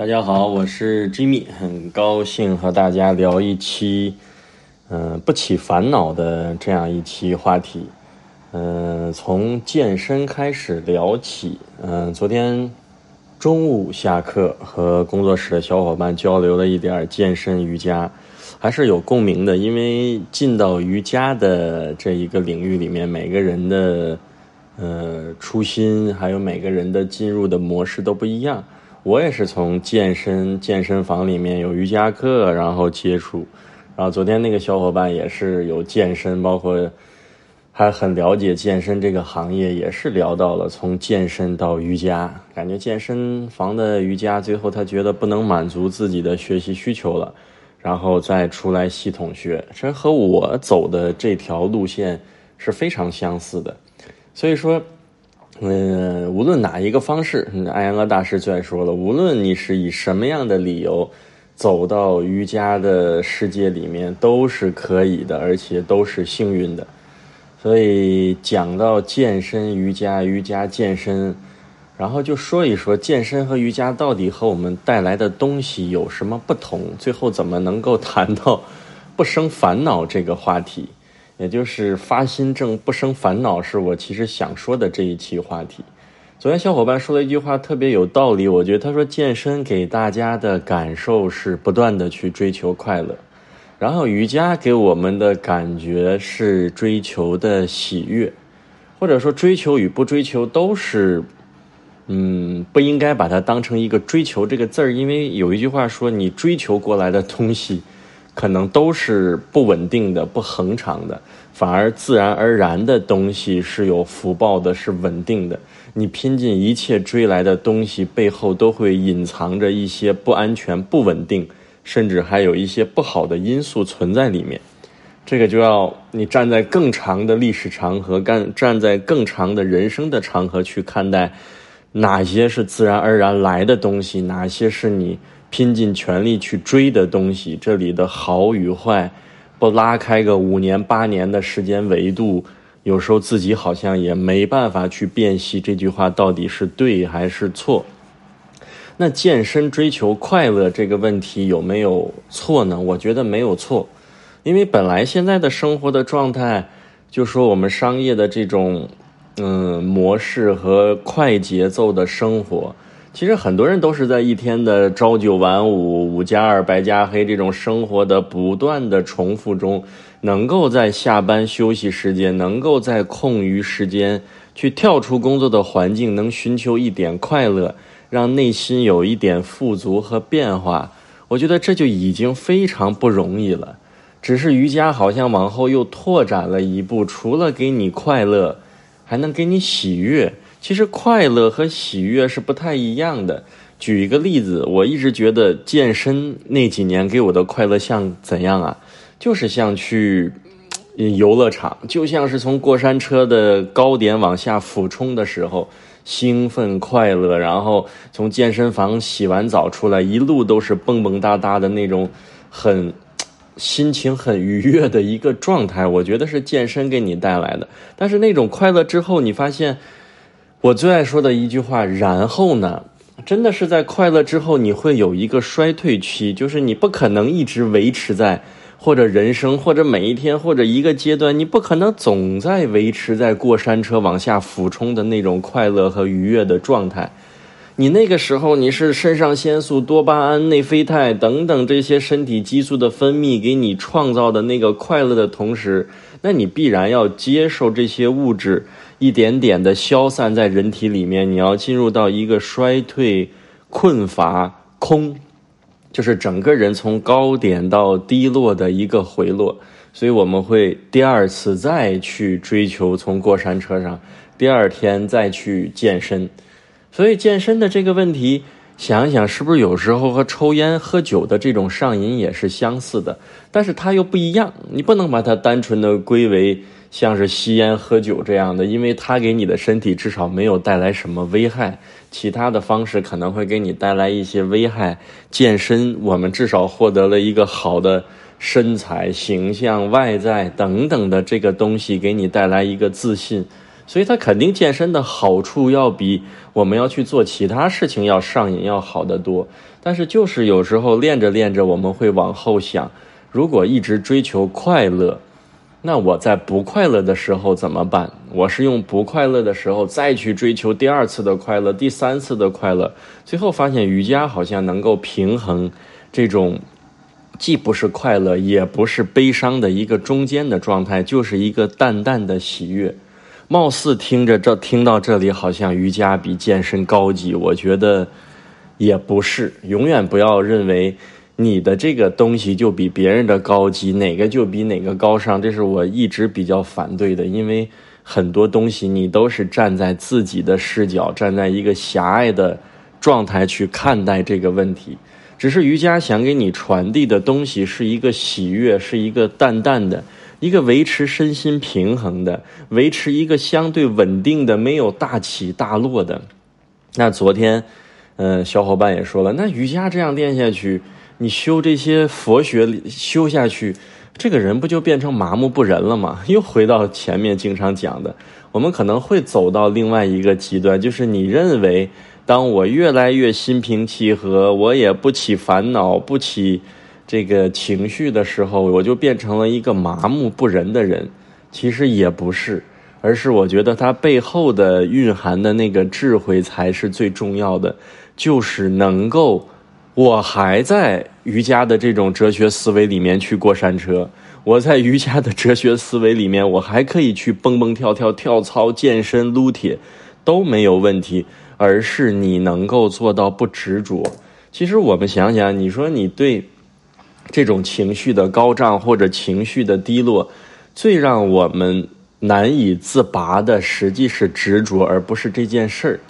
大家好，我是 Jimmy，很高兴和大家聊一期，嗯，不起烦恼的这样一期话题。嗯，从健身开始聊起。嗯，昨天中午下课和工作室的小伙伴交流了一点健身瑜伽，还是有共鸣的。因为进到瑜伽的这一个领域里面，每个人的呃初心，还有每个人的进入的模式都不一样。我也是从健身健身房里面有瑜伽课，然后接触，然后昨天那个小伙伴也是有健身，包括还很了解健身这个行业，也是聊到了从健身到瑜伽，感觉健身房的瑜伽最后他觉得不能满足自己的学习需求了，然后再出来系统学，这和我走的这条路线是非常相似的，所以说。嗯，无论哪一个方式，艾扬格大师最爱说了，无论你是以什么样的理由走到瑜伽的世界里面，都是可以的，而且都是幸运的。所以讲到健身、瑜伽、瑜伽、健身，然后就说一说健身和瑜伽到底和我们带来的东西有什么不同，最后怎么能够谈到 不生烦恼这个话题。也就是发心正不生烦恼，是我其实想说的这一期话题。昨天小伙伴说了一句话，特别有道理。我觉得他说健身给大家的感受是不断的去追求快乐，然后瑜伽给我们的感觉是追求的喜悦，或者说追求与不追求都是，嗯，不应该把它当成一个追求这个字儿，因为有一句话说，你追求过来的东西。可能都是不稳定的、不恒长的，反而自然而然的东西是有福报的、是稳定的。你拼尽一切追来的东西背后，都会隐藏着一些不安全、不稳定，甚至还有一些不好的因素存在里面。这个就要你站在更长的历史长河，干站在更长的人生的长河去看待，哪些是自然而然来的东西，哪些是你。拼尽全力去追的东西，这里的好与坏，不拉开个五年八年的时间维度，有时候自己好像也没办法去辨析这句话到底是对还是错。那健身追求快乐这个问题有没有错呢？我觉得没有错，因为本来现在的生活的状态，就说我们商业的这种嗯模式和快节奏的生活。其实很多人都是在一天的朝九晚五、五加二、白加黑这种生活的不断的重复中，能够在下班休息时间，能够在空余时间去跳出工作的环境，能寻求一点快乐，让内心有一点富足和变化。我觉得这就已经非常不容易了。只是瑜伽好像往后又拓展了一步，除了给你快乐，还能给你喜悦。其实快乐和喜悦是不太一样的。举一个例子，我一直觉得健身那几年给我的快乐像怎样啊？就是像去游乐场，就像是从过山车的高点往下俯冲的时候，兴奋快乐。然后从健身房洗完澡出来，一路都是蹦蹦哒哒的那种，很心情很愉悦的一个状态。我觉得是健身给你带来的。但是那种快乐之后，你发现。我最爱说的一句话，然后呢，真的是在快乐之后，你会有一个衰退期，就是你不可能一直维持在，或者人生，或者每一天，或者一个阶段，你不可能总在维持在过山车往下俯冲的那种快乐和愉悦的状态。你那个时候，你是肾上腺素、多巴胺、内啡肽等等这些身体激素的分泌给你创造的那个快乐的同时，那你必然要接受这些物质。一点点的消散在人体里面，你要进入到一个衰退、困乏、空，就是整个人从高点到低落的一个回落。所以我们会第二次再去追求从过山车上，第二天再去健身。所以健身的这个问题，想一想是不是有时候和抽烟喝酒的这种上瘾也是相似的？但是它又不一样，你不能把它单纯的归为。像是吸烟、喝酒这样的，因为它给你的身体至少没有带来什么危害，其他的方式可能会给你带来一些危害。健身，我们至少获得了一个好的身材、形象、外在等等的这个东西，给你带来一个自信。所以他肯定健身的好处要比我们要去做其他事情要上瘾要好得多。但是就是有时候练着练着，我们会往后想，如果一直追求快乐，那我在不快乐的时候怎么办？我是用不快乐的时候再去追求第二次的快乐、第三次的快乐，最后发现瑜伽好像能够平衡这种既不是快乐也不是悲伤的一个中间的状态，就是一个淡淡的喜悦。貌似听着这听到这里，好像瑜伽比健身高级，我觉得。也不是，永远不要认为你的这个东西就比别人的高级，哪个就比哪个高尚，这是我一直比较反对的。因为很多东西你都是站在自己的视角，站在一个狭隘的状态去看待这个问题。只是瑜伽想给你传递的东西是一个喜悦，是一个淡淡的，一个维持身心平衡的，维持一个相对稳定的，没有大起大落的。那昨天。嗯，小伙伴也说了，那瑜伽这样练下去，你修这些佛学修下去，这个人不就变成麻木不仁了吗？又回到前面经常讲的，我们可能会走到另外一个极端，就是你认为，当我越来越心平气和，我也不起烦恼、不起这个情绪的时候，我就变成了一个麻木不仁的人。其实也不是，而是我觉得它背后的蕴含的那个智慧才是最重要的。就是能够，我还在瑜伽的这种哲学思维里面去过山车，我在瑜伽的哲学思维里面，我还可以去蹦蹦跳跳、跳操、健身、撸铁，都没有问题。而是你能够做到不执着。其实我们想想，你说你对这种情绪的高涨或者情绪的低落，最让我们难以自拔的，实际是执着，而不是这件事儿。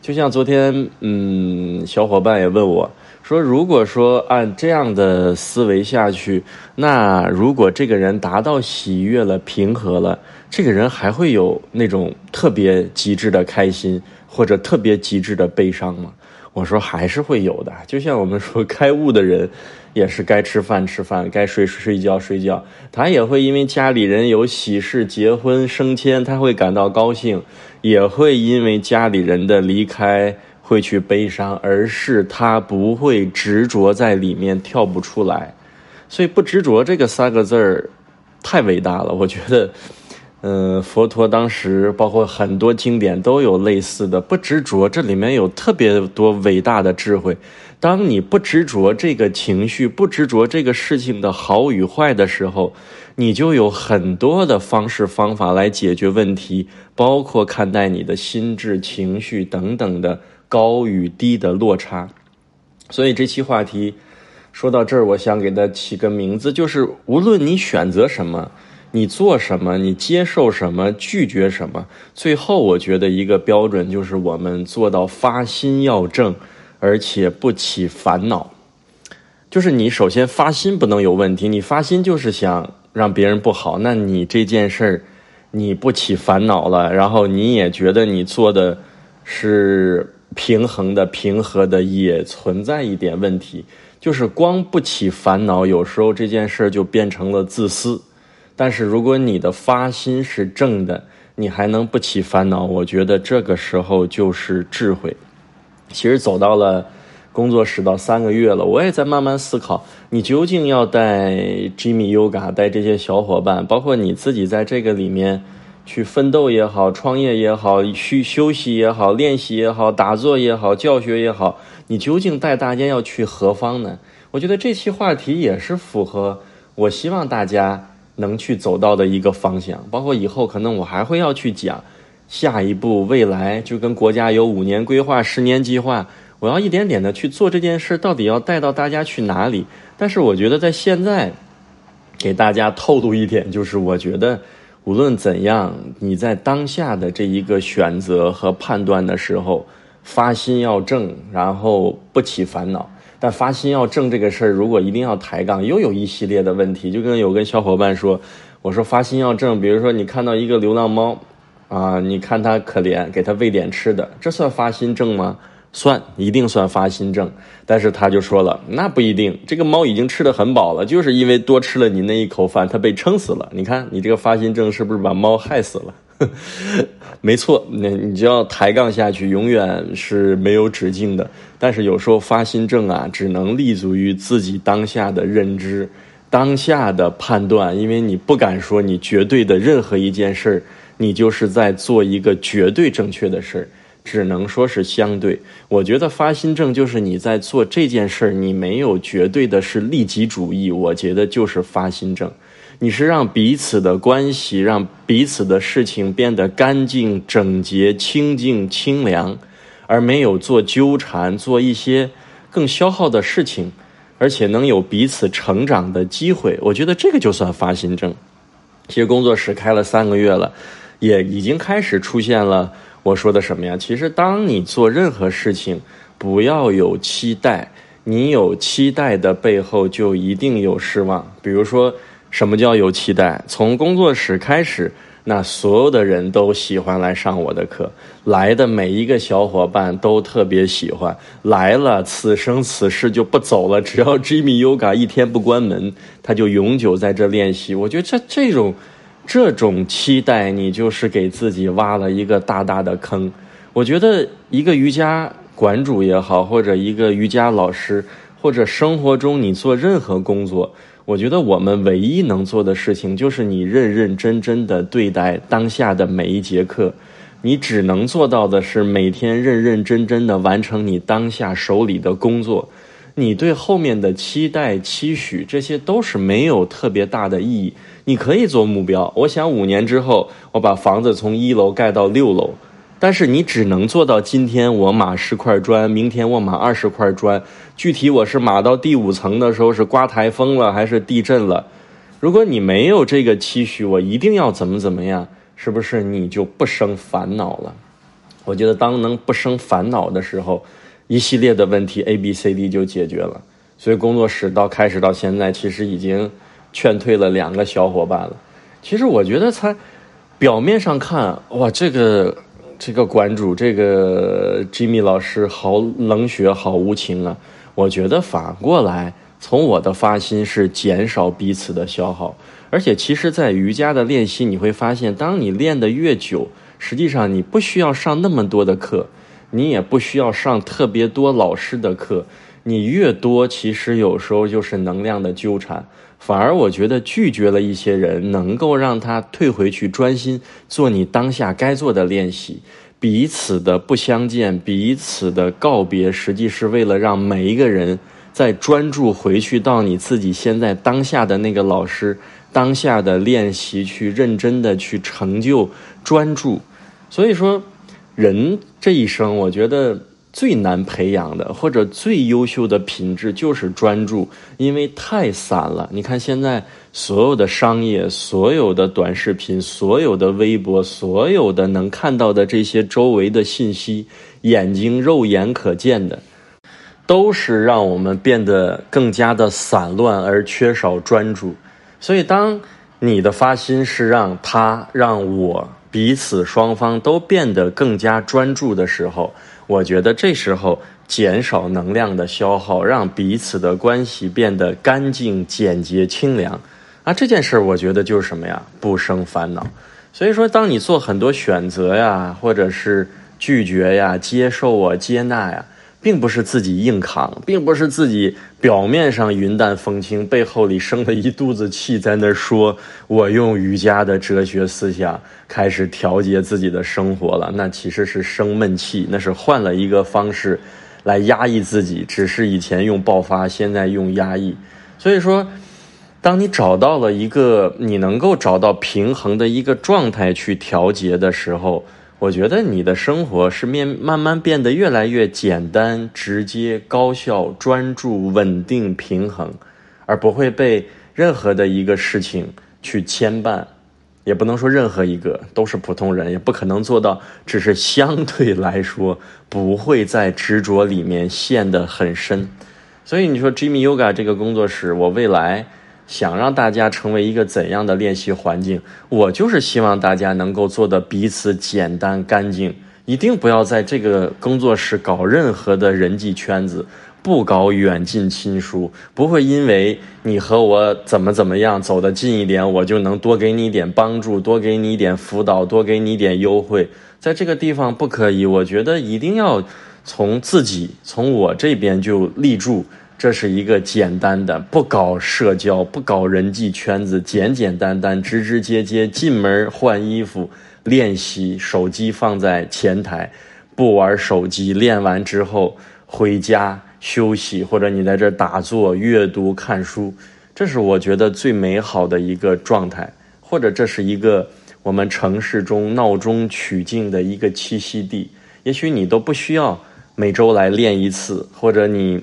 就像昨天，嗯，小伙伴也问我，说如果说按这样的思维下去，那如果这个人达到喜悦了、平和了，这个人还会有那种特别极致的开心或者特别极致的悲伤吗？我说还是会有的。就像我们说开悟的人。也是该吃饭吃饭，该睡睡觉睡觉。他也会因为家里人有喜事、结婚、升迁，他会感到高兴；也会因为家里人的离开会去悲伤，而是他不会执着在里面跳不出来。所以“不执着”这个三个字儿太伟大了，我觉得。嗯，佛陀当时包括很多经典都有类似的不执着，这里面有特别多伟大的智慧。当你不执着这个情绪，不执着这个事情的好与坏的时候，你就有很多的方式方法来解决问题，包括看待你的心智、情绪等等的高与低的落差。所以这期话题说到这儿，我想给它起个名字，就是无论你选择什么。你做什么？你接受什么？拒绝什么？最后，我觉得一个标准就是我们做到发心要正，而且不起烦恼。就是你首先发心不能有问题，你发心就是想让别人不好，那你这件事儿你不起烦恼了，然后你也觉得你做的是平衡的、平和的，也存在一点问题。就是光不起烦恼，有时候这件事就变成了自私。但是如果你的发心是正的，你还能不起烦恼？我觉得这个时候就是智慧。其实走到了工作室到三个月了，我也在慢慢思考：你究竟要带 Jimmy Yoga 带这些小伙伴，包括你自己在这个里面去奋斗也好、创业也好、去休息也好、练习也好、打坐也好、教学也好，你究竟带大家要去何方呢？我觉得这期话题也是符合我希望大家。能去走到的一个方向，包括以后可能我还会要去讲下一步未来，就跟国家有五年规划、十年计划，我要一点点的去做这件事，到底要带到大家去哪里？但是我觉得在现在给大家透露一点，就是我觉得无论怎样，你在当下的这一个选择和判断的时候，发心要正，然后不起烦恼。但发心要正这个事儿，如果一定要抬杠，又有一系列的问题。就跟有跟小伙伴说，我说发心要正，比如说你看到一个流浪猫，啊，你看它可怜，给它喂点吃的，这算发心正吗？算，一定算发心正。但是他就说了，那不一定，这个猫已经吃的很饱了，就是因为多吃了你那一口饭，它被撑死了。你看你这个发心正是不是把猫害死了？没错，那你就要抬杠下去，永远是没有止境的。但是有时候发心正啊，只能立足于自己当下的认知、当下的判断，因为你不敢说你绝对的任何一件事，你就是在做一个绝对正确的事，只能说是相对。我觉得发心正就是你在做这件事，你没有绝对的是利己主义，我觉得就是发心正。你是让彼此的关系，让彼此的事情变得干净、整洁、清净、清凉，而没有做纠缠、做一些更消耗的事情，而且能有彼此成长的机会。我觉得这个就算发心正。其实工作室开了三个月了，也已经开始出现了我说的什么呀？其实当你做任何事情，不要有期待，你有期待的背后就一定有失望。比如说。什么叫有期待？从工作室开始，那所有的人都喜欢来上我的课，来的每一个小伙伴都特别喜欢，来了此生此世就不走了。只要 Jimmy Yoga 一天不关门，他就永久在这练习。我觉得这这种这种期待，你就是给自己挖了一个大大的坑。我觉得一个瑜伽馆主也好，或者一个瑜伽老师，或者生活中你做任何工作。我觉得我们唯一能做的事情，就是你认认真真的对待当下的每一节课。你只能做到的是每天认认真真的完成你当下手里的工作。你对后面的期待、期许，这些都是没有特别大的意义。你可以做目标，我想五年之后，我把房子从一楼盖到六楼。但是你只能做到今天我码十块砖，明天我码二十块砖。具体我是码到第五层的时候是刮台风了还是地震了？如果你没有这个期许，我一定要怎么怎么样，是不是你就不生烦恼了？我觉得当能不生烦恼的时候，一系列的问题 A B C D 就解决了。所以工作室到开始到现在，其实已经劝退了两个小伙伴了。其实我觉得才表面上看，哇，这个。这个馆主，这个 Jimmy 老师好冷血，好无情啊！我觉得反过来，从我的发心是减少彼此的消耗。而且，其实，在瑜伽的练习，你会发现，当你练得越久，实际上你不需要上那么多的课，你也不需要上特别多老师的课。你越多，其实有时候就是能量的纠缠。反而我觉得拒绝了一些人，能够让他退回去专心做你当下该做的练习。彼此的不相见，彼此的告别，实际是为了让每一个人在专注回去到你自己现在当下的那个老师当下的练习去认真的去成就专注。所以说，人这一生，我觉得。最难培养的或者最优秀的品质就是专注，因为太散了。你看现在所有的商业、所有的短视频、所有的微博、所有的能看到的这些周围的信息，眼睛肉眼可见的，都是让我们变得更加的散乱而缺少专注。所以，当你的发心是让他、让我彼此双方都变得更加专注的时候。我觉得这时候减少能量的消耗，让彼此的关系变得干净、简洁、清凉，啊，这件事儿我觉得就是什么呀？不生烦恼。所以说，当你做很多选择呀，或者是拒绝呀、接受啊、接纳呀。并不是自己硬扛，并不是自己表面上云淡风轻，背后里生了一肚子气，在那说：“我用瑜伽的哲学思想开始调节自己的生活了。”那其实是生闷气，那是换了一个方式来压抑自己，只是以前用爆发，现在用压抑。所以说，当你找到了一个你能够找到平衡的一个状态去调节的时候。我觉得你的生活是面慢慢变得越来越简单、直接、高效、专注、稳定、平衡，而不会被任何的一个事情去牵绊，也不能说任何一个都是普通人，也不可能做到，只是相对来说不会在执着里面陷得很深。所以你说 Jimmy Yoga 这个工作室，我未来。想让大家成为一个怎样的练习环境？我就是希望大家能够做的彼此简单干净，一定不要在这个工作室搞任何的人际圈子，不搞远近亲疏，不会因为你和我怎么怎么样走得近一点，我就能多给你一点帮助，多给你一点辅导，多给你一点优惠。在这个地方不可以，我觉得一定要从自己从我这边就立住。这是一个简单的，不搞社交，不搞人际圈子，简简单单，直直接接，进门换衣服，练习，手机放在前台，不玩手机，练完之后回家休息，或者你在这打坐、阅读、看书，这是我觉得最美好的一个状态，或者这是一个我们城市中闹中取静的一个栖息地。也许你都不需要每周来练一次，或者你。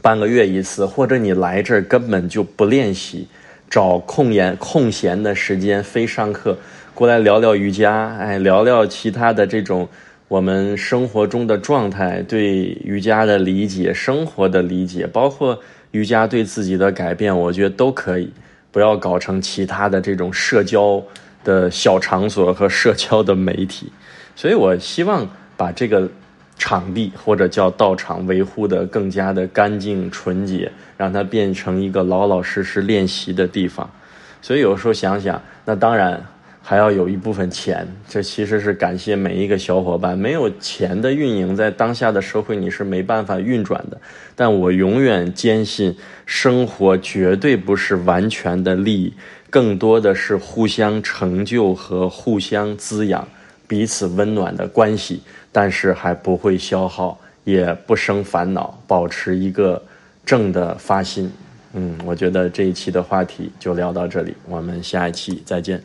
半个月一次，或者你来这儿根本就不练习，找空闲空闲的时间非上课过来聊聊瑜伽，哎，聊聊其他的这种我们生活中的状态，对瑜伽的理解，生活的理解，包括瑜伽对自己的改变，我觉得都可以，不要搞成其他的这种社交的小场所和社交的媒体，所以我希望把这个。场地或者叫道场维护的更加的干净纯洁，让它变成一个老老实实练习的地方。所以有时候想想，那当然还要有一部分钱。这其实是感谢每一个小伙伴，没有钱的运营，在当下的社会你是没办法运转的。但我永远坚信，生活绝对不是完全的利益，更多的是互相成就和互相滋养。彼此温暖的关系，但是还不会消耗，也不生烦恼，保持一个正的发心。嗯，我觉得这一期的话题就聊到这里，我们下一期再见。